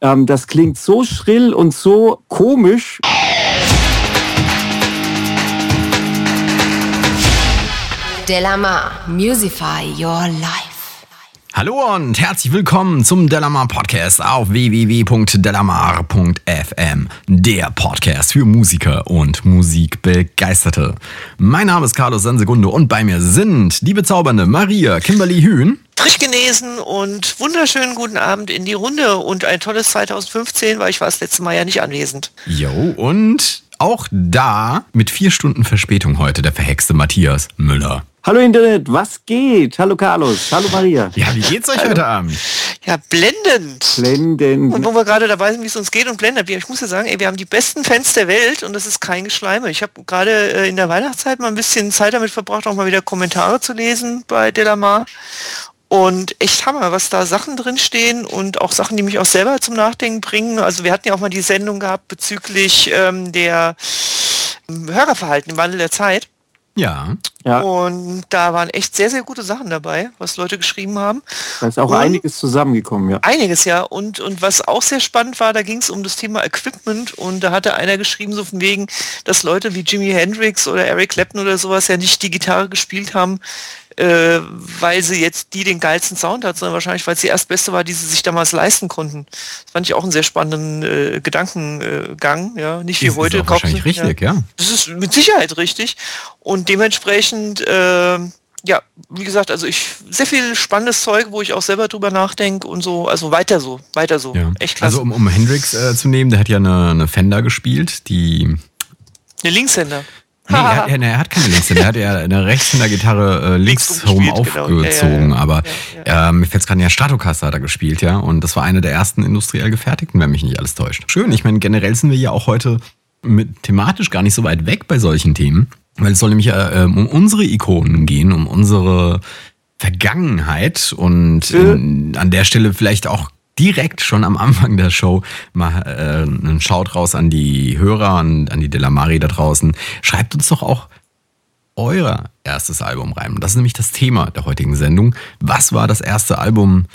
Ähm, das klingt so schrill und so komisch. Delamar, Musify Your Life. Hallo und herzlich willkommen zum Delamar Podcast auf www.delamar.fm, der Podcast für Musiker und Musikbegeisterte. Mein Name ist Carlos Sansegunde und bei mir sind die bezaubernde Maria Kimberly Hühn. Frisch genesen und wunderschönen guten Abend in die Runde und ein tolles 2015, weil ich war das letzte Mal ja nicht anwesend. Jo, und auch da mit vier Stunden Verspätung heute der verhexte Matthias Müller. Hallo Internet, was geht? Hallo Carlos, hallo Maria. Ja, wie geht's euch heute Abend? Ja, blendend. Blendend. Und wo wir gerade dabei sind, wie es uns geht und blendend. Ich muss ja sagen, ey, wir haben die besten Fans der Welt und das ist kein Geschleime. Ich habe gerade äh, in der Weihnachtszeit mal ein bisschen Zeit damit verbracht, auch mal wieder Kommentare zu lesen bei Delamar. Und echt Hammer, was da Sachen drin stehen und auch Sachen, die mich auch selber zum Nachdenken bringen. Also wir hatten ja auch mal die Sendung gehabt bezüglich ähm, der ähm, Hörerverhalten im Wandel der Zeit. Ja. Ja, Und da waren echt sehr, sehr gute Sachen dabei, was Leute geschrieben haben. da ist auch Und- einiges zusammengekommen, ja. Einiges ja. Und, und was auch sehr spannend war, da ging es um das Thema Equipment und da hatte einer geschrieben, so von wegen, dass Leute wie Jimi Hendrix oder Eric Clapton oder sowas ja nicht die Gitarre gespielt haben, äh, weil sie jetzt die den geilsten Sound hat, sondern wahrscheinlich, weil es die erstbeste war, die sie sich damals leisten konnten. Das fand ich auch einen sehr spannenden äh, Gedankengang, ja. Nicht wie Ist- ist heute. auch kaufen wahrscheinlich sie- richtig, ja. das ist mit Sicherheit richtig. Und dementsprechend, äh, ja, wie gesagt, also ich sehr viel spannendes Zeug, wo ich auch selber drüber nachdenke und so, also weiter so, weiter so. ja. Echt klasse. Also um, um Hendrix äh, zu nehmen, der hat ja eine, eine Fender gespielt, die Eine Linkshänder. Nee, er, hat- er, er hat keine Linkshänder, er hat ja eine Rechtshänder-Gitarre äh, links Links herum genau. aufgezogen, ja. aber Ja, äh, mir fällt gerade ja Stratocaster hat er gespielt, ja, und das war eine der ersten industriell gefertigten, wenn mich nicht alles täuscht. Schön, ich meine, generell sind wir ja auch heute mit, thematisch gar nicht so weit weg bei solchen Themen, weil es soll nämlich äh, ähm, um unsere Ikonen gehen, um unsere Vergangenheit. Und ähm, an der Stelle vielleicht auch direkt schon am Anfang der Show mal äh, einen Shout raus an die Hörer und an die Delamari da draußen. Schreibt uns doch auch euer erstes Album rein. Das ist nämlich das Thema der heutigen Sendung. Was war das erste Album,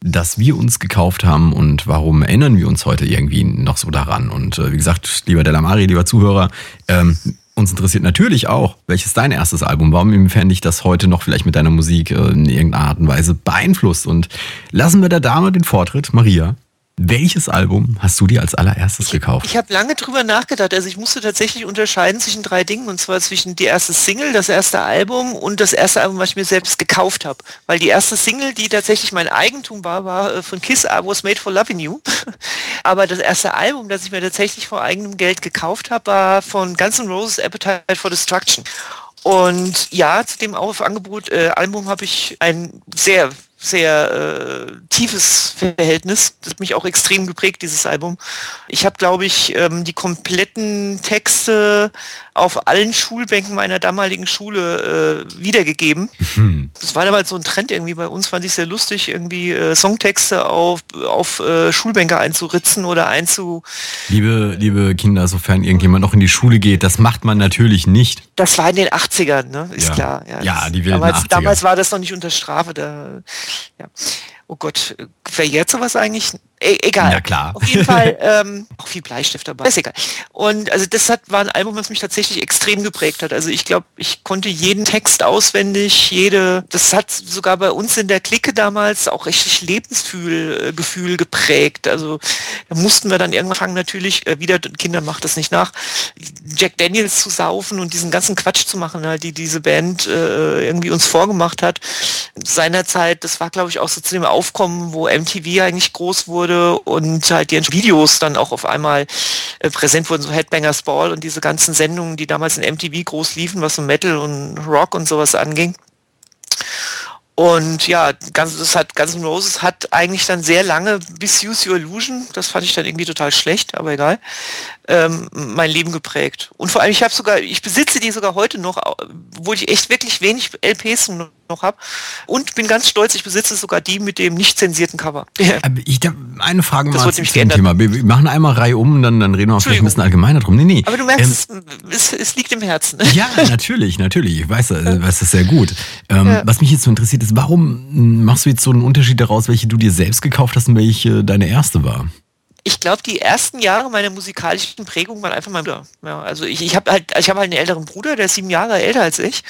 das wir uns gekauft haben und warum erinnern wir uns heute irgendwie noch so daran? Und äh, wie gesagt, lieber Delamari, lieber Zuhörer, ähm, uns interessiert natürlich auch, welches dein erstes Album war und inwiefern dich das heute noch vielleicht mit deiner Musik äh, in irgendeiner Art und Weise beeinflusst. Und lassen wir der Dame den Vortritt. Maria, welches Album hast du dir als allererstes gekauft? Ich habe lange drüber nachgedacht. Also ich musste tatsächlich unterscheiden zwischen drei Dingen. Und zwar zwischen die erste Single, das erste Album und das erste Album, was ich mir selbst gekauft habe. Weil die erste Single, die tatsächlich mein Eigentum war, war äh, von Kiss, I Was Made for Loving You. Aber das erste Album, das ich mir tatsächlich vor eigenem Geld gekauft habe, war von Guns N' Roses Appetite for Destruction. Und ja, zu dem Angebot äh, Album habe ich ein sehr, sehr äh, tiefes Verhältnis. Das hat mich auch extrem geprägt, dieses Album. Ich habe, glaube ich, ähm, die kompletten Texte auf allen Schulbänken meiner damaligen Schule äh, wiedergegeben. Hm. Das war damals so ein Trend irgendwie bei uns, fand ich sehr lustig, irgendwie äh, Songtexte auf, auf äh, Schulbänke einzuritzen oder einzu... Liebe, liebe Kinder, sofern irgendjemand noch in die Schule geht, das macht man natürlich nicht. Das war in den 80ern, ne? Ist Ja. klar. Ja, das- die wilden damals, 80er. damals war das noch nicht unter Strafe. Da, ja. Oh Gott, äh, verjährt sowas eigentlich? E egal. Na klar. Auf jeden Fall ähm, auch viel Bleistift dabei. Ist egal. Und also das hat, war ein Album, was mich tatsächlich extrem geprägt hat. Also ich glaube, ich konnte jeden Text auswendig, jede, das hat sogar bei uns in der Clique damals auch richtig Lebensgefühl äh, geprägt. Also da mussten wir dann irgendwann fangen natürlich, äh, wieder, Kinder macht das nicht nach, Jack Daniels zu saufen und diesen ganzen Quatsch zu machen, halt, die diese Band äh, irgendwie uns vorgemacht hat. Seinerzeit, das war glaube ich auch so zu dem Aufkommen, wo MTV eigentlich groß wurde und halt die Videos dann auch auf einmal äh, präsent wurden, so Headbangers Ball und diese ganzen Sendungen, die damals in MTV groß liefen, was so Metal und Rock und sowas anging. Und ja, ganz, das hat Guns N' Roses hat eigentlich dann sehr lange bis Use Your Illusion, das fand ich dann irgendwie total schlecht, aber egal, ähm, mein Leben geprägt. Und vor allem, ich habe sogar, ich besitze die sogar heute noch, wo ich echt wirklich wenig LPs noch habe. Und bin ganz stolz, ich besitze sogar die mit dem nicht zensierten Cover. Ich hab eine Frage Das mal wird zu nämlich dem geändert. Thema. Wir machen einmal Reihe um, dann, dann reden wir vielleicht ein bisschen allgemeiner drum. Nee, nee. Aber du merkst, es, es liegt im Herzen. Ähm, ja, natürlich, natürlich. Ich weiß, äh, weiß das sehr gut. Ähm, Ja. Was mich jetzt so interessiert ist, warum mh, machst du jetzt so einen Unterschied daraus, welche du dir selbst gekauft hast und welche deine erste war? Ich glaube, die ersten Jahre meiner musikalischen Prägung waren einfach mein Bruder. Ja, also ich, ich habe halt, ich habe halt einen älteren Bruder, der ist sieben Jahre älter als ich.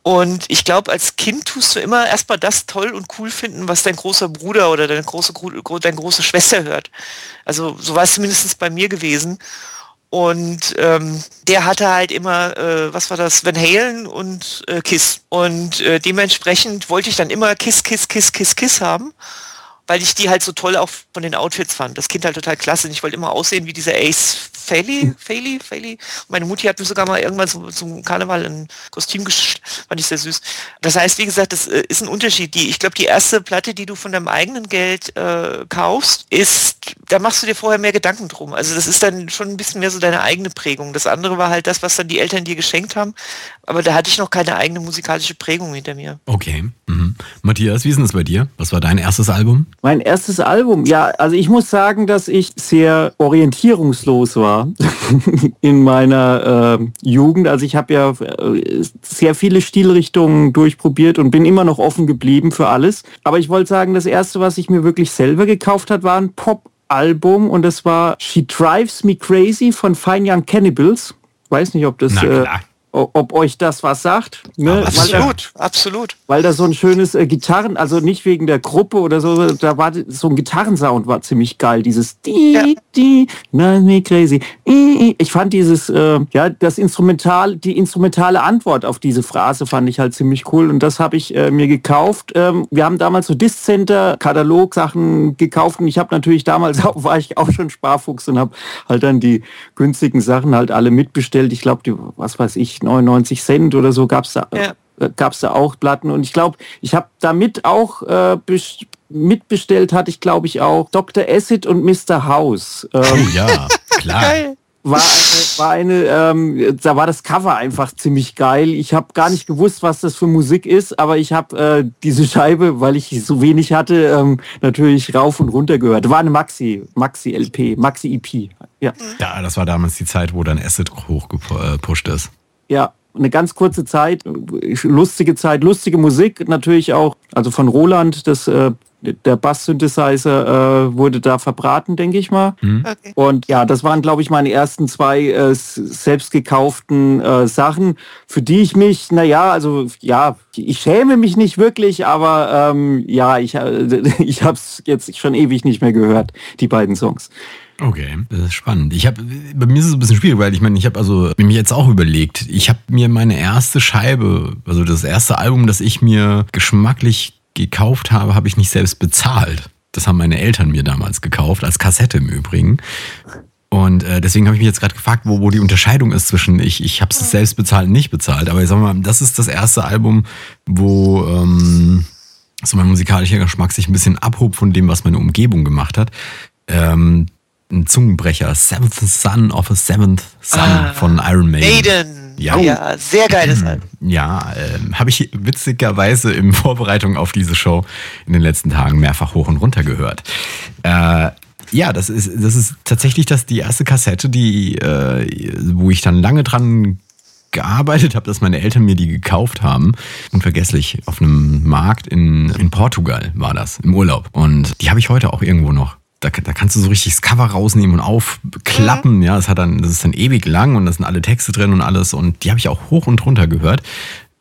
Und ich glaube, als Kind tust du immer erstmal das toll und cool finden, was dein großer Bruder oder deine große, deine große Schwester hört. Also so war es zumindest bei mir gewesen. Und ähm, der hatte halt immer, äh, was war das, Van Halen und äh, Kiss. Und äh, dementsprechend wollte ich dann immer Kiss, Kiss, Kiss, Kiss, Kiss haben weil ich die halt so toll auch von den Outfits fand. Das Kind halt total klasse. Und ich wollte immer aussehen wie dieser Ace Faley, Faley, Faley. Meine Mutti hat mir sogar mal irgendwann zum, zum Karneval ein Kostüm geschickt. Fand ich sehr süß. Das heißt, wie gesagt, das äh, ist ein Unterschied. Die, ich glaube, die erste Platte, die du von deinem eigenen Geld äh, kaufst, ist, da machst du dir vorher mehr Gedanken drum. Also das ist dann schon ein bisschen mehr so deine eigene Prägung. Das andere war halt das, was dann die Eltern dir geschenkt haben. Aber da hatte ich noch keine eigene musikalische Prägung hinter mir. Okay. Mhm. Matthias, wie ist denn das bei dir? Was war dein erstes Album? Mein erstes Album, ja, also ich muss sagen, dass ich sehr orientierungslos war in meiner äh, Jugend. Also ich habe ja äh, sehr viele Stilrichtungen durchprobiert und bin immer noch offen geblieben für alles. Aber ich wollte sagen, das erste, was ich mir wirklich selber gekauft hat, war ein Pop-Album und das war She Drives Me Crazy von Fine Young Cannibals. Weiß nicht, ob das äh, ob euch das was sagt. Ne? Absolut, da, absolut. Weil da so ein schönes äh, Gitarren, also nicht wegen der Gruppe oder so, da war so ein Gitarrensound war ziemlich geil. Dieses die, ja. die, me crazy. Ich fand dieses, äh, ja, das Instrumental, die instrumentale Antwort auf diese Phrase fand ich halt ziemlich cool und das habe ich äh, mir gekauft. Ähm, wir haben damals so Discenter Katalog Sachen gekauft und ich habe natürlich damals auch, war ich auch schon Sparfuchs und habe halt dann die günstigen Sachen halt alle mitbestellt. Ich glaube, was weiß ich, 99 Cent oder so gab es da, ja. äh, gab's da auch Platten. Und ich glaube, ich habe damit auch äh, mitbestellt, hatte ich glaube ich auch Dr. Acid und Mr. House. Ähm, oh ja, klar. war eine, war eine ähm, da war das Cover einfach ziemlich geil. Ich habe gar nicht gewusst, was das für Musik ist, aber ich habe äh, diese Scheibe, weil ich so wenig hatte, ähm, natürlich rauf und runter gehört. War eine Maxi, Maxi LP, Maxi EP. Ja. ja, das war damals die Zeit, wo dann Acid hochgepusht ist. Ja, eine ganz kurze Zeit, lustige Zeit, lustige Musik natürlich auch, also von Roland, das äh, der Bass-Synthesizer äh, wurde da verbraten, denke ich mal. Mhm. Okay. Und ja, das waren, glaube ich, meine ersten zwei äh, selbst gekauften äh, Sachen, für die ich mich, naja, also ja, ich schäme mich nicht wirklich, aber ähm, ja, ich, äh, ich habe es jetzt schon ewig nicht mehr gehört, die beiden Songs. Okay, das ist spannend. Ich habe bei mir ist es ein bisschen schwierig, weil ich meine, ich habe also mir jetzt auch überlegt, ich habe mir meine erste Scheibe, also das erste Album, das ich mir geschmacklich gekauft habe, habe ich nicht selbst bezahlt. Das haben meine Eltern mir damals gekauft, als Kassette im Übrigen. Und äh, deswegen habe ich mich jetzt gerade gefragt, wo, wo die Unterscheidung ist zwischen ich, ich habe es selbst bezahlt und nicht bezahlt. Aber ich sag mal, das ist das erste Album, wo ähm, so mein musikalischer Geschmack sich ein bisschen abhob von dem, was meine Umgebung gemacht hat. Ähm, ein Zungenbrecher, Seventh Son of a Seventh Son ah, von Iron Maiden. Maiden. Ja, ja sehr geiles Album. Ja, äh, habe ich witzigerweise in Vorbereitung auf diese Show in den letzten Tagen mehrfach hoch und runter gehört. Äh, ja, das ist, das ist tatsächlich das, die erste Kassette, die, äh, wo ich dann lange dran gearbeitet habe, dass meine Eltern mir die gekauft haben. Unvergesslich, auf einem Markt in, in Portugal war das, im Urlaub. Und die habe ich heute auch irgendwo noch da, da kannst du so richtig das Cover rausnehmen und aufklappen. Mhm. Ja, das hat dann, das ist dann ewig lang und da sind alle Texte drin und alles. Und die habe ich auch hoch und runter gehört.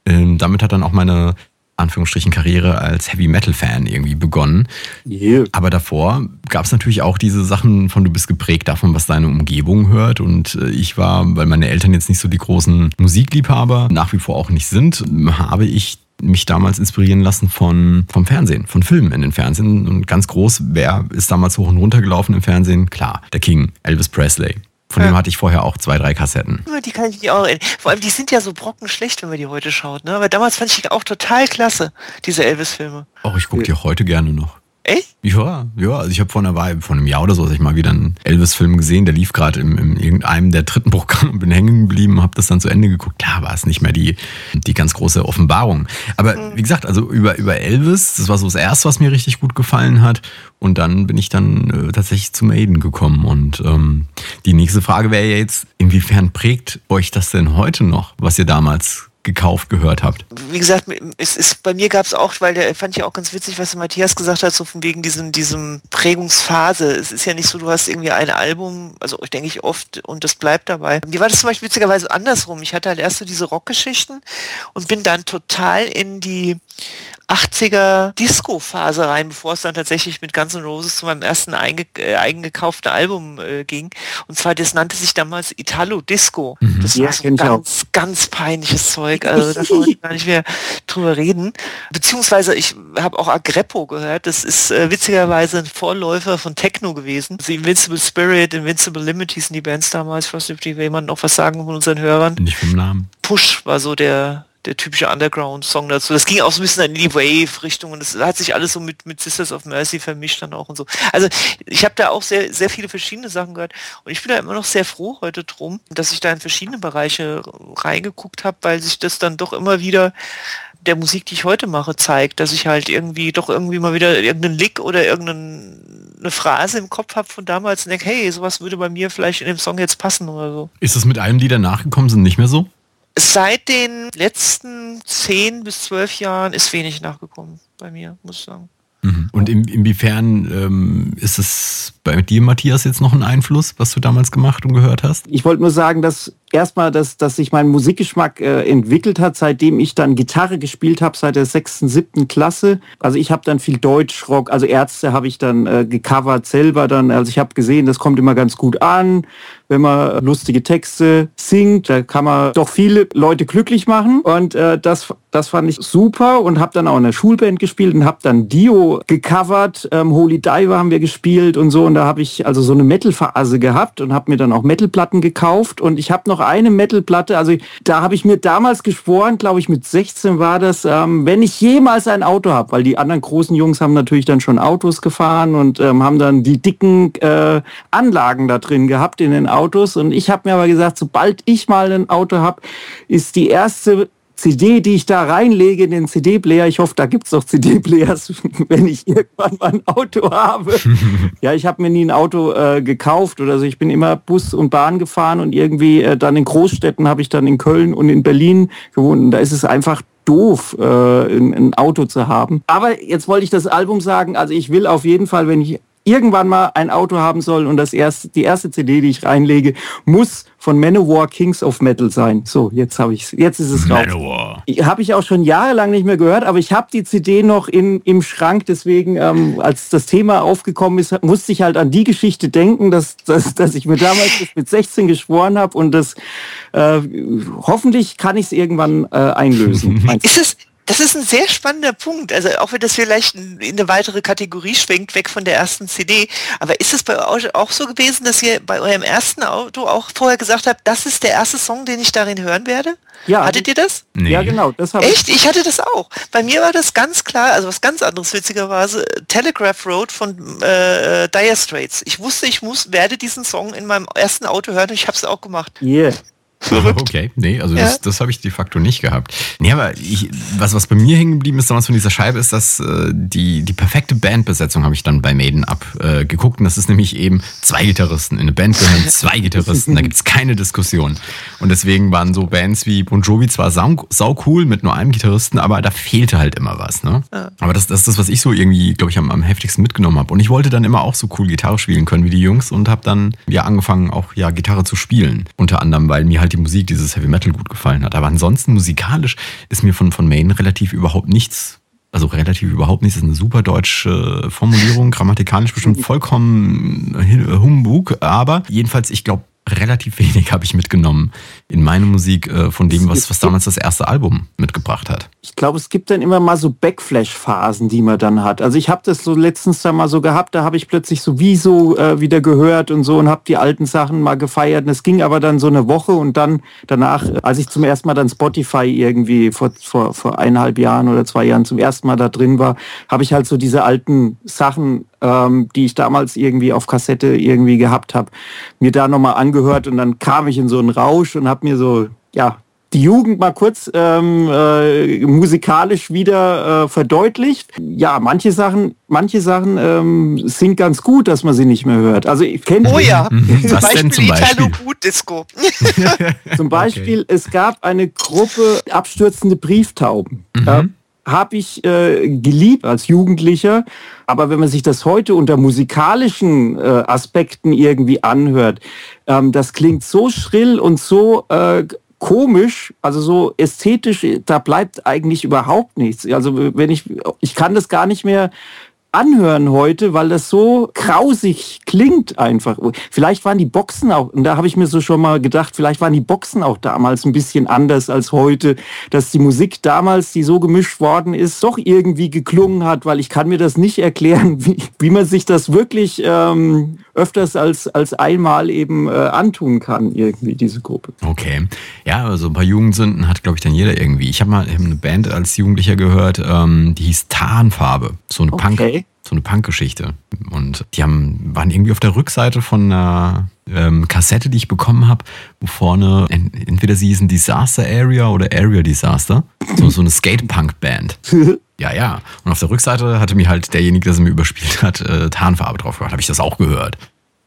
Ähm, damit hat dann auch meine Anführungsstrichen Karriere als Heavy Metal Fan irgendwie begonnen. Yeah. Aber davor gab es natürlich auch diese Sachen von du bist geprägt davon, was deine Umgebung hört. Und äh, ich war, weil meine Eltern jetzt nicht so die großen Musikliebhaber nach wie vor auch nicht sind, habe ich mich damals inspirieren lassen von, vom Fernsehen, von Filmen in den Fernsehen. Und ganz groß, wer ist damals hoch und runter gelaufen im Fernsehen? Klar, der King, Elvis Presley. Von ja. dem hatte ich vorher auch zwei, drei Kassetten. Die kann ich auch. Vor allem, die sind ja so brockenschlecht, wenn man die heute schaut. Ne? Aber damals fand ich die auch total klasse, diese Elvis-Filme. Auch ich gucke die heute gerne noch. Echt? Ja, ja. Also ich habe vor einer Weile, vor einem Jahr oder so, ich mal wieder einen Elvis-Film gesehen, der lief gerade in, in irgendeinem der dritten Programme und bin hängen geblieben, habe das dann zu Ende geguckt. Klar war es nicht mehr die, die ganz große Offenbarung. Aber mhm. wie gesagt, also über, über Elvis, das war so das erste, was mir richtig gut gefallen hat. Und dann bin ich dann äh, tatsächlich zu Maiden gekommen. Und ähm, die nächste Frage wäre jetzt, inwiefern prägt euch das denn heute noch, was ihr damals gekauft, gehört habt? Wie gesagt, es ist, bei mir gab es auch, weil der fand ich auch ganz witzig, was Matthias gesagt hat, so von wegen diesem, diesem Prägungsphase. Es ist ja nicht so, du hast irgendwie ein Album, also ich denke ich oft, und das bleibt dabei. Mir war das zum Beispiel witzigerweise andersrum. Ich hatte halt erst so diese Rockgeschichten und bin dann total in die 80er Disco-Phase rein, bevor es dann tatsächlich mit Guns N' Roses zu meinem ersten einge äh, eigengekauften Album äh, ging. Und zwar, das nannte sich damals Italo Disco. Mhm. Das ja, war so ganz, ganz peinliches Zeug. Also da wollte ich gar nicht mehr drüber reden. Beziehungsweise ich habe auch Agreppo gehört. Das ist äh, witzigerweise ein Vorläufer von Techno gewesen. Also Invincible Spirit, Invincible Limities sind die Bands damals. Ich weiß nicht, ob die jemand noch was sagen von unseren Hörern. Nicht vom Namen. Push war so der der typische Underground-Song dazu. Das ging auch so ein bisschen in die Wave-Richtung und das hat sich alles so mit, mit Sisters of Mercy vermischt dann auch und so. Also ich habe da auch sehr, sehr viele verschiedene Sachen gehört und ich bin da immer noch sehr froh heute drum, dass ich da in verschiedene Bereiche reingeguckt habe, weil sich das dann doch immer wieder der Musik, die ich heute mache, zeigt, dass ich halt irgendwie doch irgendwie mal wieder irgendeinen Lick oder irgendeine Phrase im Kopf habe von damals und denke, hey, sowas würde bei mir vielleicht in dem Song jetzt passen oder so. Ist das mit allem, die danach gekommen sind, nicht mehr so? Seit den letzten zehn bis zwölf Jahren ist wenig nachgekommen bei mir, muss ich sagen. Mhm. Und in, inwiefern ähm, ist es bei dir, Matthias, jetzt noch ein Einfluss, was du damals gemacht und gehört hast? Ich wollte nur sagen, dass erstmal, dass, dass sich mein Musikgeschmack äh, entwickelt hat, seitdem ich dann Gitarre gespielt habe, seit der sechsten, siebten Klasse. Also ich habe dann viel Deutschrock, also Ärzte habe ich dann äh, gecovert selber dann. Also ich habe gesehen, das kommt immer ganz gut an, wenn man lustige Texte singt. Da kann man doch viele Leute glücklich machen. Und äh, das, das fand ich super und habe dann auch in der Schulband gespielt und habe dann Dio gecovert. Ähm, Holy Diver haben wir gespielt und so. Und da habe ich also so eine Metal-Phase gehabt und habe mir dann auch Metalplatten gekauft. Und ich habe noch eine Metalplatte, also da habe ich mir damals geschworen, glaube ich mit 16 war das, ähm, wenn ich jemals ein Auto habe, weil die anderen großen Jungs haben natürlich dann schon Autos gefahren und ähm, haben dann die dicken äh, Anlagen da drin gehabt in den Autos. Und ich habe mir aber gesagt, sobald ich mal ein Auto habe, ist die erste CD, die ich da reinlege in den CD-Player. Ich hoffe, da gibt es noch CD-Players, wenn ich irgendwann mal ein Auto habe. ja, ich habe mir nie ein Auto äh, gekauft oder so. Ich bin immer Bus und Bahn gefahren und irgendwie äh, dann in Großstädten habe ich dann in Köln und in Berlin gewohnt. Und da ist es einfach doof, äh, ein, ein Auto zu haben. Aber jetzt wollte ich das Album sagen. Also ich will auf jeden Fall, wenn ich irgendwann mal ein Auto haben soll und das erste, die erste CD, die ich reinlege, muss von Manowar Kings of Metal sein. So, jetzt habe ich jetzt ist es Manowar. Habe ich auch schon jahrelang nicht mehr gehört, aber ich habe die CD noch in, im Schrank. Deswegen, ähm, als das Thema aufgekommen ist, musste ich halt an die Geschichte denken, dass, dass, dass ich mir damals mit 16 geschworen habe und das äh, hoffentlich kann ich es irgendwann äh, einlösen. ist es das ist ein sehr spannender Punkt. Also auch wenn das vielleicht in eine weitere Kategorie schwenkt, weg von der ersten CD. Aber ist es bei euch auch so gewesen, dass ihr bei eurem ersten Auto auch vorher gesagt habt, das ist der erste Song, den ich darin hören werde? Ja. Hattet ihr das? Nee. Ja, genau. Das Echt? Ich hatte das auch. Bei mir war das ganz klar, also was ganz anderes witzigerweise, Telegraph Road von äh, Dire Straits. Ich wusste, ich muss, werde diesen Song in meinem ersten Auto hören und ich habe es auch gemacht. Yeah. Verrückt. Okay, nee, also ja. das, das habe ich de facto nicht gehabt. Nee, aber ich, was, was bei mir hängen geblieben ist damals von dieser Scheibe, ist, dass äh, die, die perfekte Bandbesetzung habe ich dann bei Maiden abgeguckt. Äh, und das ist nämlich eben zwei Gitarristen. In eine Band gehören zwei Gitarristen, da gibt es keine Diskussion. Und deswegen waren so Bands wie Bon Jovi zwar sau, sau cool mit nur einem Gitarristen, aber da fehlte halt immer was. Ne? Ja. Aber das, das ist das, was ich so irgendwie, glaube ich, am, am heftigsten mitgenommen habe. Und ich wollte dann immer auch so cool Gitarre spielen können wie die Jungs und habe dann ja angefangen, auch ja Gitarre zu spielen. Unter anderem, weil mir halt halt die Musik, dieses Heavy Metal gut gefallen hat. Aber ansonsten musikalisch ist mir von, von Main relativ überhaupt nichts also relativ überhaupt nichts, das ist eine super deutsche Formulierung, grammatikalisch bestimmt vollkommen Humbug, aber jedenfalls, ich glaube, relativ wenig habe ich mitgenommen in meine Musik äh, von dem, was, was damals das erste Album mitgebracht hat. Ich glaube, es gibt dann immer mal so Backflash-Phasen, die man dann hat. Also ich habe das so letztens da mal so gehabt, da habe ich plötzlich so wie so äh, wieder gehört und so und habe die alten Sachen mal gefeiert. Und es ging aber dann so eine Woche und dann danach, als ich zum ersten Mal dann Spotify irgendwie vor, vor, vor eineinhalb Jahren oder zwei Jahren zum ersten Mal da drin war, habe ich halt so diese alten Sachen ähm, die ich damals irgendwie auf Kassette irgendwie gehabt habe, mir da nochmal angehört und dann kam ich in so einen Rausch und habe mir so, ja, die Jugend mal kurz ähm, äh, musikalisch wieder äh, verdeutlicht. Ja, manche Sachen, manche Sachen ähm, sind ganz gut, dass man sie nicht mehr hört. Also ich kenne Oh ja, Mhm. zum Was denn Beispiel zum Beispiel? Italo Boot Disco. Zum Beispiel, es gab eine Gruppe abstürzende Brieftauben. Äh, habe ich äh, geliebt als Jugendlicher, aber wenn man sich das heute unter musikalischen äh, Aspekten irgendwie anhört, ähm, das klingt so schrill und so äh, komisch, also so ästhetisch, da bleibt eigentlich überhaupt nichts. Also wenn ich, ich kann das gar nicht mehr anhören heute, weil das so grausig klingt einfach. Vielleicht waren die Boxen auch, und da habe ich mir so schon mal gedacht, vielleicht waren die Boxen auch damals ein bisschen anders als heute, dass die Musik damals, die so gemischt worden ist, doch irgendwie geklungen hat, weil ich kann mir das nicht erklären, wie, wie man sich das wirklich ähm, öfters als, als einmal eben äh, antun kann, irgendwie, diese Gruppe. Okay. Ja, also ein paar Jugendsünden hat, glaube ich, dann jeder irgendwie. Ich habe mal eine Band als Jugendlicher gehört, ähm, die hieß Tarnfarbe. So eine Punk, Okay. So eine Punkgeschichte. Und die haben, waren irgendwie auf der Rückseite von einer ähm, Kassette, die ich bekommen habe, wo vorne en- entweder sie hießen Disaster Area oder Area Disaster. So, so eine Skate-Punk-Band. Ja, ja. Und auf der Rückseite hatte mir halt derjenige, der sie mir überspielt hat, äh, Tarnfarbe drauf gemacht. Habe ich das auch gehört.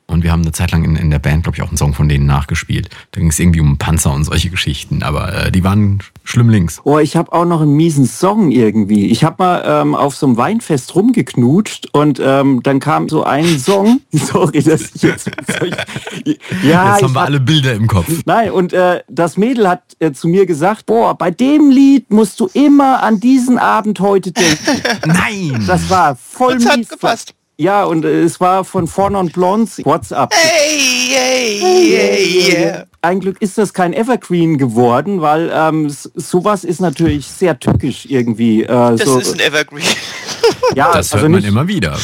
Und wir haben eine Zeit lang in, in der Band, glaube ich, auch einen Song von denen nachgespielt. Da ging es irgendwie um Panzer und solche Geschichten. Aber äh, die waren schlimm links. Oh, ich habe auch noch einen miesen Song irgendwie. Ich habe mal ähm, auf so einem Weinfest rumgeknutscht und ähm, dann kam so ein Song. Sorry, dass ich jetzt. ja, Jetzt haben ich wir hab- alle Bilder im Kopf. Nein, und äh, das Mädel hat äh, zu mir gesagt, boah, bei dem Lied musst du immer an diesen Abend heute denken. Nein! Das war voll Das hat mies. gepasst. Ja, und äh, es war von Four Non Blondes WhatsApp. Hey, hey, hey, yeah. Ein Glück ist das kein Evergreen geworden, weil ähm, sowas ist natürlich sehr tückisch irgendwie. Äh, Das so, ist ein Evergreen. ja, Das hört also man nicht, immer wieder.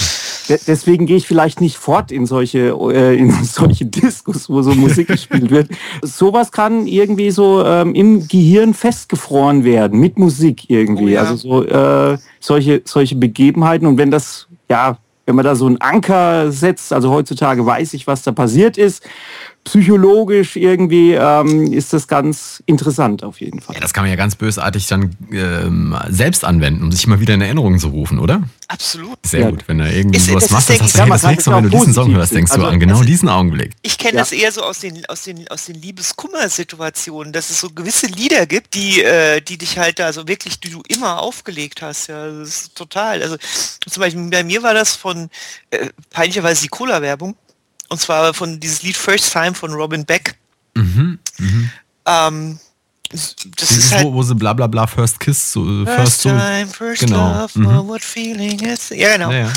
de- deswegen gehe ich vielleicht nicht fort in solche äh, in solche Diskos, wo so Musik gespielt wird. Sowas kann irgendwie so ähm, im Gehirn festgefroren werden mit Musik irgendwie. Oh ja. Also so äh, solche solche Begebenheiten und wenn das ja wenn man da so einen Anker setzt, also heutzutage weiß ich, was da passiert ist, psychologisch irgendwie ähm, ist das ganz interessant auf jeden Fall. Ja, das kann man ja ganz bösartig dann ähm, selbst anwenden, um sich mal wieder in Erinnerung zu rufen, oder? Absolut. Sehr Ja. gut. Wenn du irgendwie Ist- sowas das machst, ist, dann hast du, das nächste Mal, wenn du diesen Song hörst, denkst du Also, an genau also- diesen Augenblick. Ich kenne Ja. das eher so aus den, aus den, aus den Liebeskummer-Situationen, dass es so gewisse Lieder gibt, die, äh, die dich halt da so wirklich, die du immer aufgelegt hast. Ja, das ist total. Also zum Beispiel bei mir war das von äh, peinlicherweise die Cola-Werbung. Und zwar von dieses Lied First Time von Robin Beck. Mhm, mhm. Ähm, das Dieses, ist halt wo, wo sie bla bla bla First Kiss, so, äh, First First so. Time, First Genau. Love, Mhm. what feeling is. Ja, genau. Ja, ja.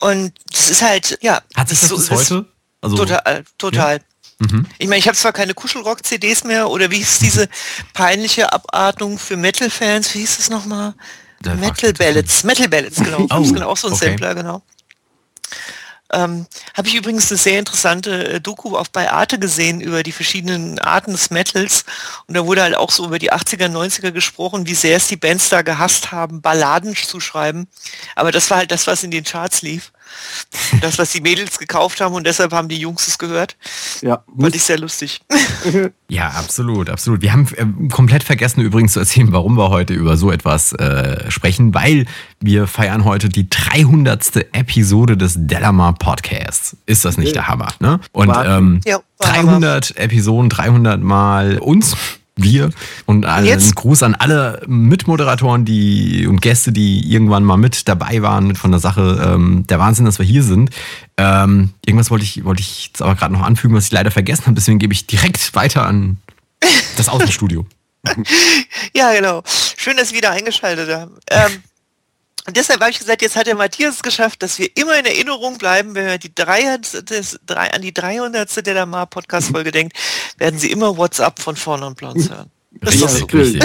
Und das ist halt, ja. Hat sich das so- bis heute? Also, Total, total. Mhm. Ich meine, ich habe zwar keine Kuschelrock-CDs mehr oder wie hieß diese peinliche Abartung für Metal-Fans? Wie hieß es nochmal? Metal Ballads. Metal Ballads, genau. Oh, das ist genau auch so ein okay. Sampler, genau. Ähm, habe ich übrigens eine sehr interessante äh, Doku auf bei Arte gesehen über die verschiedenen Arten des Metals und da wurde halt auch so über die 80er, 90er gesprochen, wie sehr es die Bands da gehasst haben, Balladen zu schreiben. Aber das war halt das, was in den Charts lief. Das, was die Mädels gekauft haben und deshalb haben die Jungs es gehört. Ja, Fand ich sehr lustig. Ja, absolut, absolut. Wir haben äh, komplett vergessen übrigens zu erzählen, warum wir heute über so etwas äh, sprechen, weil wir feiern heute die 300. Episode des Delamar Podcasts. Ist das nicht der Hammer? Ne? Und ähm, Ja, war 300 Episoden, 300 Mal uns. Wir und einen jetzt? Gruß an alle Mitmoderatoren die und Gäste, die irgendwann mal mit dabei waren von der Sache. Ähm, der Wahnsinn, dass wir hier sind. Ähm, irgendwas wollte ich, wollte ich jetzt aber gerade noch anfügen, was ich leider vergessen habe. Deswegen gebe ich direkt weiter an das Außenstudio. Ja, genau. Schön, dass Sie wieder eingeschaltet haben. Ähm, und deshalb habe ich gesagt, jetzt hat der Matthias es geschafft, dass wir immer in Erinnerung bleiben, wenn wir die 300, des, drei, an die 300. der Lamar Podcast-Folge denkt, werden Sie immer WhatsApp von vorne und Blondes hören. Das ist so. Richtig, richtig.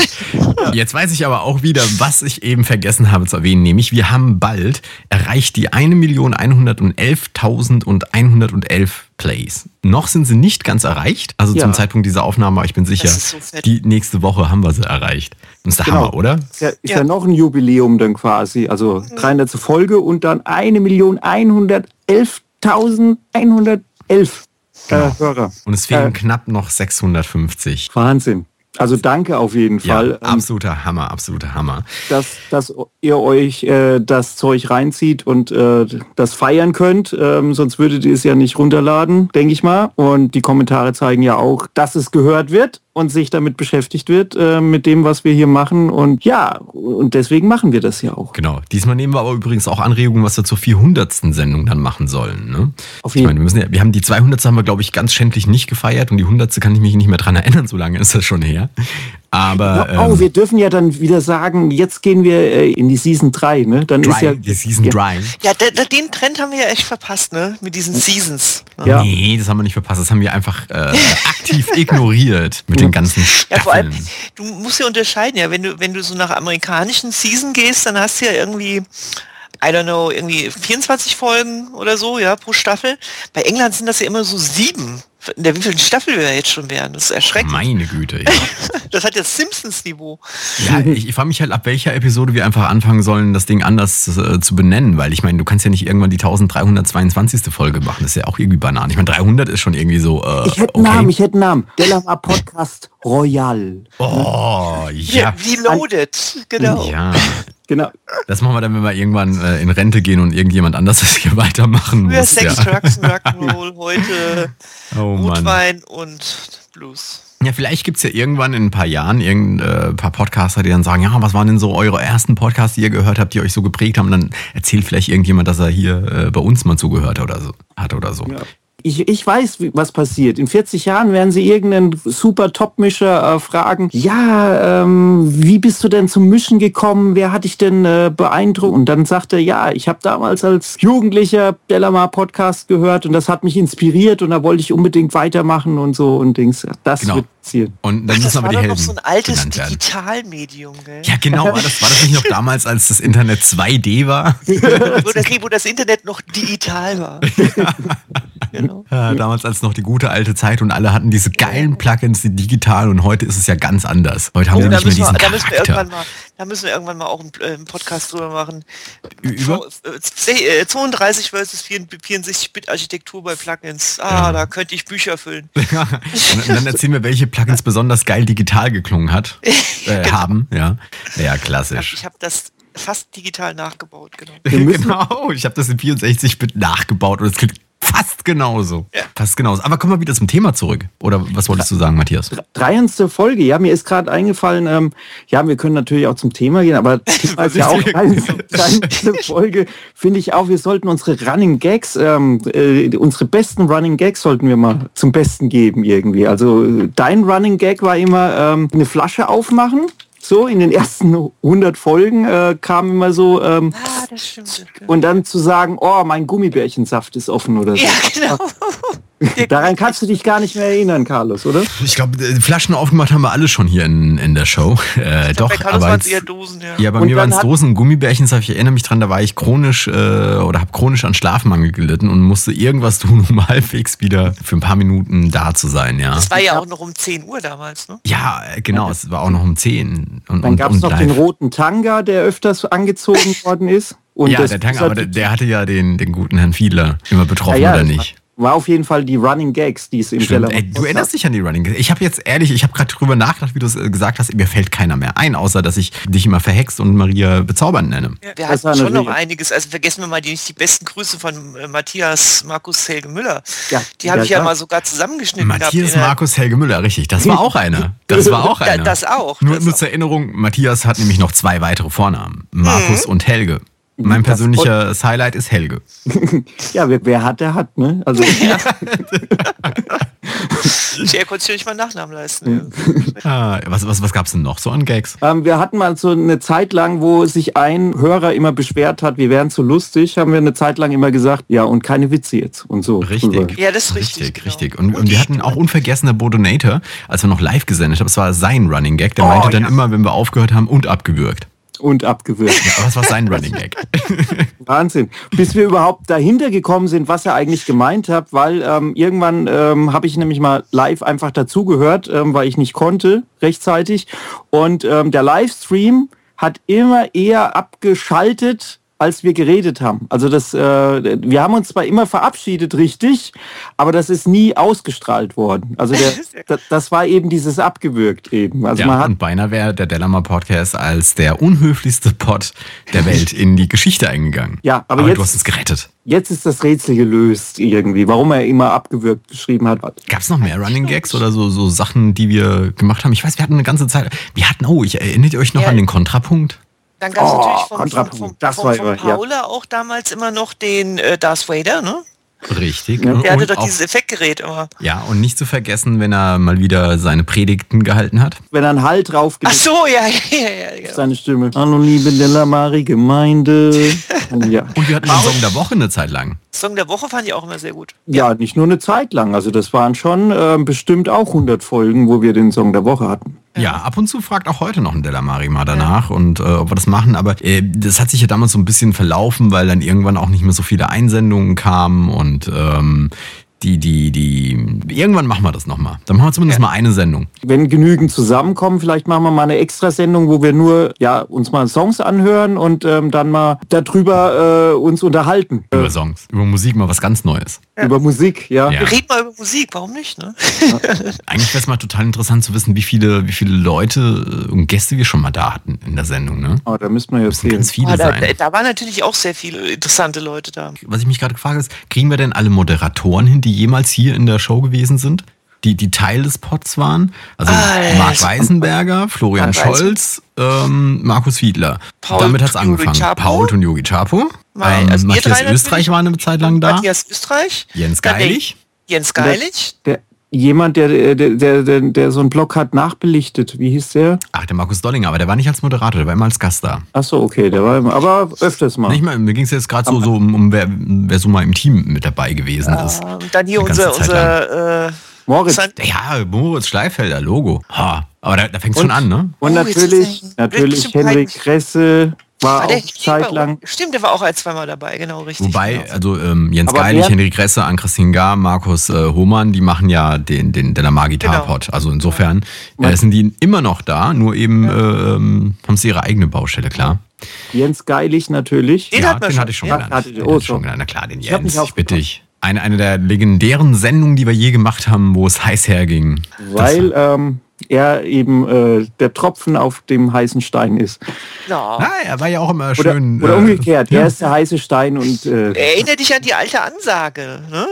Jetzt weiß ich aber auch wieder, was ich eben vergessen habe zu erwähnen, nämlich wir haben bald erreicht die 1.111.111 Plays. Noch sind sie nicht ganz erreicht, also Ja. zum Zeitpunkt dieser Aufnahme, aber ich bin sicher, so die nächste Woche haben wir sie erreicht. Das ist der Genau. Hammer, oder? Ist ja, ist ja. Ja. noch ein Jubiläum dann quasi. Also 300. Folge und dann 1.111.111 äh, Hörer. Und es fehlen Äh. knapp noch 650. Wahnsinn. Also danke auf jeden Ja, Fall, ähm, absoluter Hammer, absoluter Hammer. dass, dass ihr euch äh, das Zeug reinzieht und äh, das feiern könnt. Ähm, sonst würdet ihr es ja nicht runterladen, denke ich mal. Und die Kommentare zeigen ja auch, dass es gehört wird und sich damit beschäftigt wird, äh, mit dem, was wir hier machen. Und ja, und deswegen machen wir das ja auch. Genau. Diesmal nehmen wir aber übrigens auch Anregungen, was wir zur 400. Sendung dann machen sollen. Ne? Auf Ich jeden meine, wir, müssen ja, wir haben die 200. haben wir, glaube ich, ganz schändlich nicht gefeiert und die 100. kann ich mich nicht mehr dran erinnern, so lange ist das schon her. Aber Ja, oh, ähm, wir dürfen ja dann wieder sagen, jetzt gehen wir äh, in die Season 3, ne? Dann ist Dry, ja die Season ja, Dry. Ja, de, de, den Trend haben wir ja echt verpasst, ne? Mit diesen Seasons. Ne? Ja. Nee, das haben wir nicht verpasst. Das haben wir einfach äh, aktiv ignoriert mit den ganzen Ja, vor allem, Staffeln. du musst ja unterscheiden, ja, wenn du, wenn du so nach amerikanischen Season gehst, dann hast du ja irgendwie, I don't know, irgendwie 24 Folgen oder so, ja, pro Staffel. Bei England sind das ja immer so sieben. In der wievielten Staffel wir jetzt schon wären. Das ist erschreckend. Meine Güte. Ja, Das hat jetzt Simpsons-Niveau. ja ich, ich frage mich halt, ab welcher Episode wir einfach anfangen sollen, das Ding anders äh, zu benennen, weil ich meine, du kannst ja nicht irgendwann die 1322. Folge machen. Das ist ja auch irgendwie Banane. Ich meine, 300 ist schon irgendwie so. Äh, Ich hätte okay. einen Namen, ich hätte einen Namen. Delamar Podcast Royal. Oh, ja. Reloaded, genau. Ja, Genau. das machen wir dann, wenn wir irgendwann äh, in Rente gehen und irgendjemand anders das hier weitermachen muss. Sex, Ja. Drugs, Rock'n'Roll, heute Oh. Rotwein und Blues. Ja, vielleicht gibt's ja irgendwann in ein paar Jahren irgendein äh, paar Podcaster, die dann sagen, ja, was waren denn so eure ersten Podcasts, die ihr gehört habt, die euch so geprägt haben? Und dann erzählt vielleicht irgendjemand, dass er hier äh, bei uns mal zugehört oder so, hat oder so. Ja. Ich, ich weiß, was passiert. In 40 Jahren werden sie irgendeinen super Top-Mischer äh, fragen, ja, ähm, wie bist du denn zum Mischen gekommen? Wer hat dich denn äh, beeindruckt? Und dann sagt er, ja, ich habe damals als Jugendlicher Delamar Podcast gehört und das hat mich inspiriert und da wollte ich unbedingt weitermachen und so und Dings. Das Genau. wird passieren. Und dann Das müssen aber war die Helden noch so ein altes. Digitalmedium, gell? Ja, genau. War das, war das nicht noch damals, als das Internet 2D war? wo, das, wo das Internet noch digital war. genau. Ja, damals als noch die gute alte Zeit und alle hatten diese geilen Plugins, die digital und heute ist es ja ganz anders. Heute haben Oh, sie da, nicht mehr müssen wir, diesen da, müssen wir Charakter. irgendwann mal, da müssen wir irgendwann mal auch einen, äh, Podcast drüber machen. Über? Äh, 32 versus 64-Bit Architektur bei Plugins. Ah, da könnte ich Bücher füllen. und dann erzählen wir, welche Plugins besonders geil digital geklungen hat, äh, haben. Ja, ja klassisch. Ich habe das fast digital nachgebaut, genau. genau, ich habe das in 64-Bit nachgebaut und es klingt fast genauso. Ja. Fast genauso. Aber kommen wir wieder zum Thema zurück. Oder was wolltest du sagen, Matthias? 300. Folge, ja, mir ist gerade eingefallen, ähm, ja, wir können natürlich auch zum Thema gehen, aber Thema ist ja auch 300. 300. Folge, finde ich auch, wir sollten unsere Running Gags, ähm, äh, unsere besten Running Gags sollten wir mal zum Besten geben irgendwie. Also äh, dein Running Gag war immer ähm, eine Flasche aufmachen. So, in den ersten 100 Folgen äh, kam immer so, ähm, Ah, und dann zu sagen, oh, mein Gummibärchensaft ist offen oder so. Ja, genau. Daran kannst du dich gar nicht mehr erinnern, Carlos, oder? Ich glaube, Flaschen aufgemacht haben wir alle schon hier in, in der Show. Äh, doch, Bei Carlos aber waren es jetzt, eher Dosen, ja. Ja, bei Und mir waren es Dosen Gummibärchen, ich erinnere mich dran, da war ich chronisch äh, oder habe chronisch an Schlafmangel gelitten und musste irgendwas tun, um halbwegs wieder für ein paar Minuten da zu sein, ja. Das war ja auch noch um 10 Uhr damals, ne? Ja, äh, genau, es war auch noch um 10. Und, Dann gab es noch live. den roten Tanga, der öfters angezogen worden ist. Und Ja, der Tanga, aber der, der hatte ja den, den guten Herrn Fiedler immer betroffen, Ja, ja, oder nicht? War auf jeden Fall die Running Gags, die es im Stimmt. Ey, du erinnerst dich an die Running Gags. Ich habe jetzt ehrlich, ich habe gerade drüber nachgedacht, wie du es äh, gesagt hast, mir fällt keiner mehr ein, außer dass ich dich immer verhext und Maria bezaubernd nenne. Wir Das war hatten schon noch einiges. Also vergessen wir mal die, die besten Grüße von äh, Matthias Markus Helge Müller. Ja, die habe ja, ich ja mal sogar zusammengeschnitten. Matthias gehabt Markus Helge Müller, richtig. Das war auch einer. Das war auch einer. das auch, Nur, das nur auch. zur Erinnerung, Matthias hat nämlich noch zwei weitere Vornamen. Markus Mhm. und Helge. Mein persönliches Highlight ist Helge. Ja, wer, wer hat, der hat, ne? Also Er konnte sich nicht mal einen Nachnamen leisten. ja. Ah, was was, was gab es denn noch so an Gags? ähm, wir hatten mal so eine Zeit lang, wo sich ein Hörer immer beschwert hat, wir wären zu lustig, haben wir eine Zeit lang immer gesagt, ja, und keine Witze jetzt und so. Richtig. drüber. Ja, das ist richtig, Richtig, genau. richtig. Und, und, wir hatten auch unvergessener Bodonator, als wir noch live gesendet haben. Es war sein Running Gag. Der Oh, meinte dann ja. immer, wenn wir aufgehört haben, und abgewürgt. Und abgewürgt. Aber das war sein Running Gag. Wahnsinn. Bis wir überhaupt dahinter gekommen sind, was er eigentlich gemeint hat, weil ähm, irgendwann ähm, habe ich nämlich mal live einfach dazugehört, ähm, weil ich nicht konnte rechtzeitig. Und ähm, der Livestream hat immer eher abgeschaltet, als wir geredet haben. Also das, äh, wir haben uns zwar immer verabschiedet, richtig, aber das ist nie ausgestrahlt worden. Also der, das, war eben dieses abgewürgt eben. Also man Ja, hat und beinahe wäre der Delamar Podcast als der unhöflichste Pod der Welt in die Geschichte eingegangen. Ja, aber aber jetzt- du hast uns gerettet. jetzt ist das Rätsel gelöst irgendwie, warum er immer abgewürgt geschrieben hat. Gab es noch mehr Running Gags oder so, so Sachen, die wir gemacht haben? Ich weiß, wir hatten eine ganze Zeit. Wir hatten, oh, ich erinnert ihr euch noch Ja. an den Kontrapunkt? Dann gab es Oh, natürlich vom, Kontrapunkt. vom, Das vom, war vom immer- ja. Paula auch damals immer noch den äh, Darth Vader, ne? Richtig. Ja. Der hatte doch dieses Effektgerät immer. ja, und nicht zu vergessen, wenn er mal wieder seine Predigten gehalten hat. Wenn er einen Halt Ach draufgelegt so, ja, ja, ja, ja. genau. seine Stimme. Hallo liebe Delamari Gemeinde. ja. Und wir hatten den Song der Woche eine Zeit lang. Song der Woche fand ich auch immer sehr gut. ja, nicht nur eine Zeit lang. Also das waren schon ähm, bestimmt auch 100 Folgen, wo wir den Song der Woche hatten. Ja, ab und zu fragt auch heute noch ein Delamari mal danach und äh, ob wir das machen. Aber äh, das hat sich ja damals so ein bisschen verlaufen, weil dann irgendwann auch nicht mehr so viele Einsendungen kamen und ähm, die, die, die, irgendwann machen wir das nochmal. Dann machen wir zumindest mal eine Sendung. Wenn genügend zusammenkommen, vielleicht machen wir mal eine Extrasendung, wo wir nur ja, uns mal Songs anhören und ähm, dann mal darüber äh, uns unterhalten. Über Songs, über Musik mal was ganz Neues. Über Musik, ja. Ja. Wir reden mal über Musik, warum nicht, ne? Eigentlich wäre es mal total interessant zu wissen, wie viele, wie viele Leute äh, und Gäste wir schon mal da hatten in der Sendung. Ne? Oh, da müssten wir jetzt ganz viele Ah, da, sein. da, da waren natürlich auch sehr viele interessante Leute da. Was ich mich gerade gefragt habe, ist, kriegen wir denn alle Moderatoren hin, die jemals hier in der Show gewesen sind? Die, die Teil des Pots waren? Also Alter. Marc Weisenberger, Florian Weisen- Scholz, ähm, Markus Fiedler. Paul Damit hat's Tunjuri angefangen. Chapo. Paul Tunjogi Chapo. Weil, Ähm, also Matthias Österreich war eine Zeit lang da. Matthias Österreich. Jens Geilig. Jens Geilig. Der, jemand, der, der, der, der, der so einen Blog hat nachbelichtet. Wie hieß der? Ach, der Markus Dollinger, aber der war nicht als Moderator, der war immer als Gast da. Ach so, okay, der war immer, aber öfters mal. Nicht mal, mir ging es jetzt gerade so, so um, um wer, wer so mal im Team mit dabei gewesen ist. Ähm, dann hier unser, unser äh, Moritz. Ja, Moritz Schleifelder, Logo. Ha. Aber da, da fängt schon an, ne? Und natürlich, natürlich Henrik. Kresse war Ah, auch der eine Hieber, Zeit lang. Stimmt, der war auch ein, zweimal dabei, genau, richtig. Wobei, genau. also ähm, Jens Aber Geilig, Henrik Resse, Ann-Christine Gar, Markus äh, Hohmann, die machen ja den, den Delamar Gitarpod. Also insofern äh, sind die immer noch da, nur eben äh, ähm, haben sie ihre eigene Baustelle, klar. Jens Geilig natürlich. Den ja, wir den schon. hatte ich schon Ja, genannt. hattet ihr. Den Oh, hatte ich schon so. genannt. Na klar, den Ich Jens, mich ich bitte dich. Eine, eine der legendären Sendungen, die wir je gemacht haben, wo es heiß herging. Weil ähm, er eben äh, der Tropfen auf dem heißen Stein ist. ja. Na, er war ja auch immer Oder, schön. oder äh, umgekehrt, ja. er ist der heiße Stein und äh, Erinnere dich an die alte Ansage. Ne?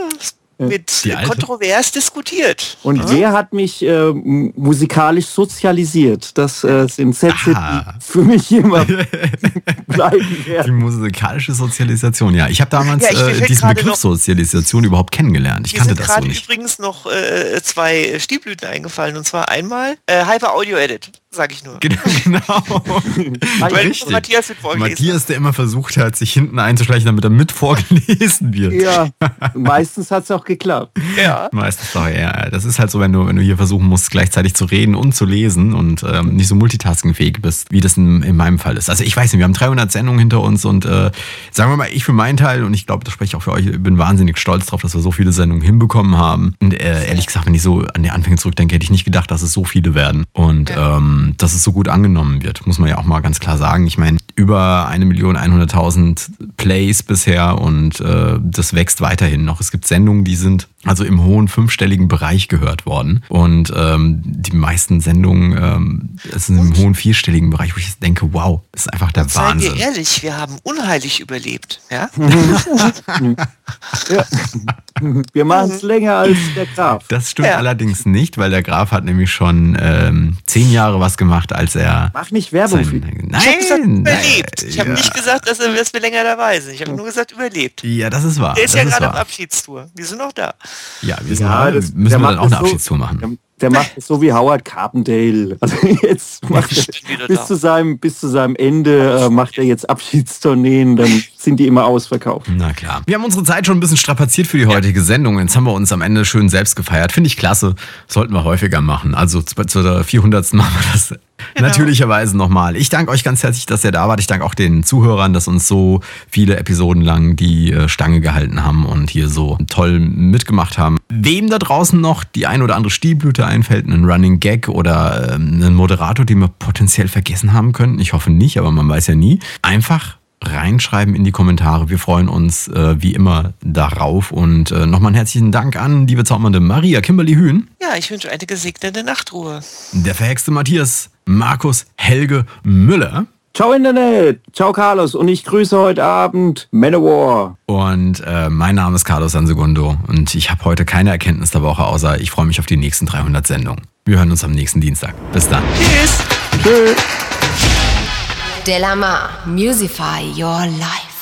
Mit Die kontrovers diskutiert. Und ne? wer hat mich äh, musikalisch sozialisiert? Das äh, sind Sätze, Ah. die für mich immer bleiben Die werden. musikalische Sozialisation, ja. Ich habe damals Ja, ich- mir äh, diesen gerade Begriff noch- Sozialisation überhaupt kennengelernt. Ich Mir kannte sind das so gerade nicht. übrigens noch äh, zwei Stilblüten eingefallen. Und zwar einmal äh, Hyper Audio Edit, sage ich nur. Genau. genau. Weil Richtig. Matthias Matthias, der immer versucht hat, sich hinten einzuschleichen, damit er mit vorgelesen wird. Ja, meistens hat es auch geklappt. Ja. Meistens doch, ja. Das ist halt so, wenn du, wenn du hier versuchen musst, gleichzeitig zu reden und zu lesen und ähm, nicht so multitaskingfähig bist, wie das in, in meinem Fall ist. Also ich weiß nicht, wir haben 300 Sendungen hinter uns und äh, sagen wir mal, ich für meinen Teil, und ich glaube, das spreche ich auch für euch, bin wahnsinnig stolz drauf, dass wir so viele Sendungen hinbekommen haben. Und äh, ehrlich gesagt, wenn ich so an die Anfänge zurückdenke, hätte ich nicht gedacht, dass es so viele werden und ähm, dass es so gut angenommen wird, muss man ja auch mal ganz klar sagen. Ich meine, über eine Million 100.000 Plays bisher und äh, das wächst weiterhin noch. Es gibt Sendungen, die sind also im hohen fünfstelligen Bereich gehört worden und ähm, die meisten Sendungen ähm, es sind im hohen vierstelligen Bereich, wo ich denke, wow, das ist einfach der Seien wir Wahnsinn. ehrlich, wir haben unheilig überlebt. Ja? Ja. Wir machen es länger als der Graf. Das stimmt Ja. allerdings nicht, weil der Graf hat nämlich schon ähm, zehn Jahre was gemacht, als er Mach nicht Werbung für sein, Ich habe gesagt, nein, überlebt. Ich habe ja. nicht gesagt, dass wir, wir länger dabei sind. Ich habe nur gesagt, überlebt. Ja, das ist wahr. Der ist das ja gerade auf. Abschiedstour. Wir sind noch da. Ja, wir sind Ja, das- müssen wir dann auch eine so- Abschiedstour machen. Der, der macht es so wie Howard Carpendale. Also jetzt macht er bis zu seinem, bis zu seinem Ende äh, macht er jetzt Abschiedstourneen, dann sind die immer ausverkauft. Na klar. Wir haben unsere Zeit schon ein bisschen strapaziert für die heutige Sendung. Jetzt haben wir uns am Ende schön selbst gefeiert. Finde ich klasse. Sollten wir häufiger machen. Also zu, zu der 400. machen wir das Genau. natürlicherweise nochmal. Ich danke euch ganz herzlich, dass ihr da wart. Ich danke auch den Zuhörern, dass uns so viele Episoden lang die äh, Stange gehalten haben und hier so toll mitgemacht haben. Wem da draußen noch die ein oder andere Stielblüte einfällt, einen Running Gag oder ähm, einen Moderator, den wir potenziell vergessen haben können, ich hoffe nicht, aber man weiß ja nie, einfach reinschreiben in die Kommentare. Wir freuen uns äh, wie immer darauf. Und äh, nochmal einen herzlichen Dank an liebe zaubernde Maria Kimberly Hühn. Ja, ich wünsche eine gesegnete Nachtruhe. Der verhexte Matthias Markus Helge Müller. Ciao Internet, ciao Carlos und ich grüße heute Abend Manowar. Und äh, mein Name ist Carlos Sansegundo und ich habe heute keine Erkenntnis der Woche, außer ich freue mich auf die nächsten 300 Sendungen. Wir hören uns am nächsten Dienstag. Bis dann. Tschüss. Tschüss. Delamar, Musify Your Life.